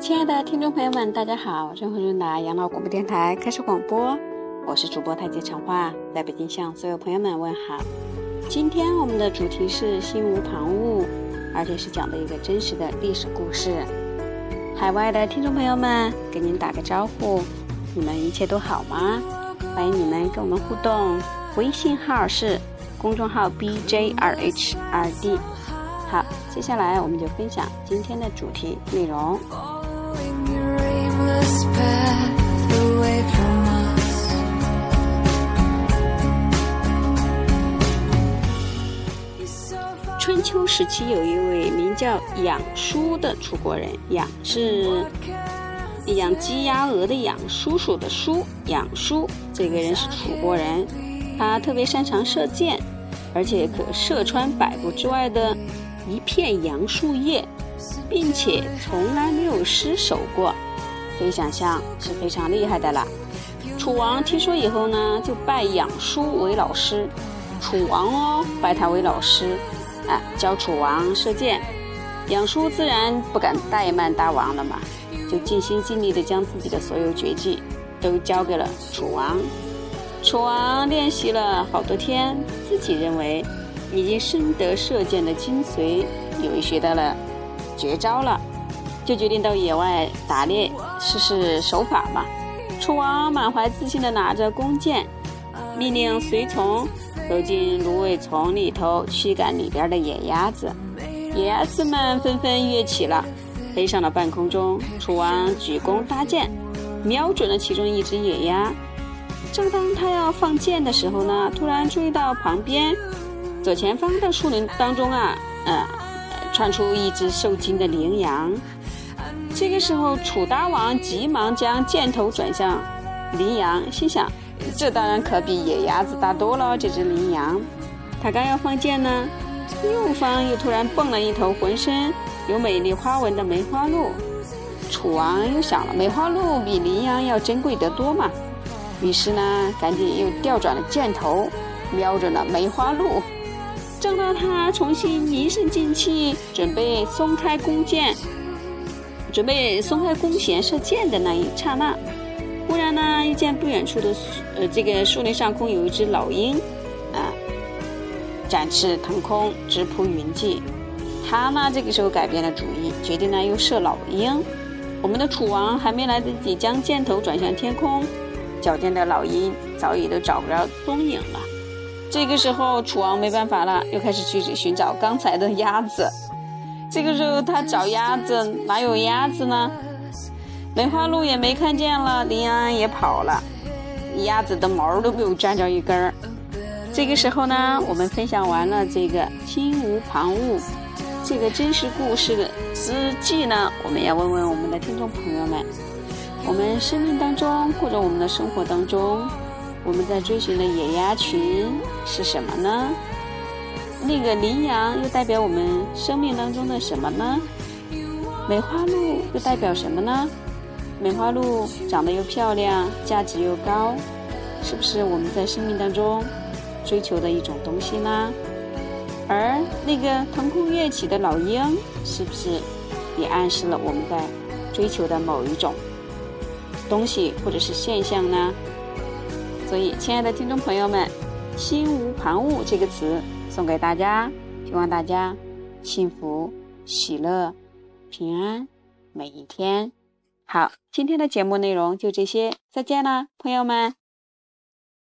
亲爱的听众朋友们，大家好！润和润达养老广播电台开始广播，我是主播太极长话，在北京向所有朋友们问好。今天我们的主题是心无旁骛，而且是讲的一个真实的历史故事。海外的听众朋友们，给您打个招呼，你们一切都好吗？欢迎你们跟我们互动，微信号是公众号 bj2h2d。好，接下来我们就分享今天的主题内容。春秋时期，有一位名叫养叔的楚国人，养是养鸡鸭鹅的养，叔叔的叔，养叔这个人是楚国人，他特别擅长射箭，而且可射穿百步之外的一片杨树叶，并且从来没有失手过。可以想象是非常厉害的了。楚王听说以后呢，就拜养叔为老师。楚王哦，拜他为老师，啊，教楚王射箭。养叔自然不敢怠慢大王了嘛，就尽心尽力地将自己的所有绝技都交给了楚王。楚王练习了好多天，自己认为已经深得射箭的精髓，以为学到了绝招了。就决定到野外打猎试试手法吧。楚王满怀自信地拿着弓箭，命令随从走进芦苇丛里头驱赶里边的野鸭子。野鸭子们纷纷跃起了，飞上了半空中。楚王举弓搭箭，瞄准了其中一只野鸭。正当他要放箭的时候呢，突然注意到旁边左前方的树林当中啊，呃，窜出一只受惊的羚羊。这个时候，楚大王急忙将箭头转向羚羊，心想：这当然可比野鸭子大多了。这只羚羊，他刚要放箭呢，右方又突然蹦了一头浑身有美丽花纹的梅花鹿。楚王又想了，梅花鹿比羚羊要珍贵得多嘛，于是呢，赶紧又调转了箭头，瞄准了梅花鹿。正当他重新凝神静气，准备松开弓箭。准备松开弓弦射箭的那一刹那，忽然呢，遇见不远处的呃这个树林上空有一只老鹰，啊，展翅腾空，直扑云际。他呢这个时候改变了主意，决定呢又射老鹰。我们的楚王还没来得及将箭头转向天空，矫健的老鹰早已都找不着踪影了。这个时候，楚王没办法了，又开始去寻找刚才的鸭子。这个时候他找鸭子，哪有鸭子呢？梅花鹿也没看见了，羚羊也跑了，鸭子的毛都没有沾着一根儿。这个时候呢，我们分享完了这个心无旁骛这个真实故事的之际呢，我们要问问我们的听众朋友们：我们生命当中或者我们的生活当中，我们在追寻的野鸭群是什么呢？那个羚羊又代表我们生命当中的什么呢？梅花鹿又代表什么呢？梅花鹿长得又漂亮，价值又高，是不是我们在生命当中追求的一种东西呢？而那个腾空跃起的老鹰，是不是也暗示了我们在追求的某一种东西或者是现象呢？所以，亲爱的听众朋友们，“心无旁骛”这个词。送给大家，希望大家幸福、喜乐、平安每一天。好，今天的节目内容就这些，再见了，朋友们。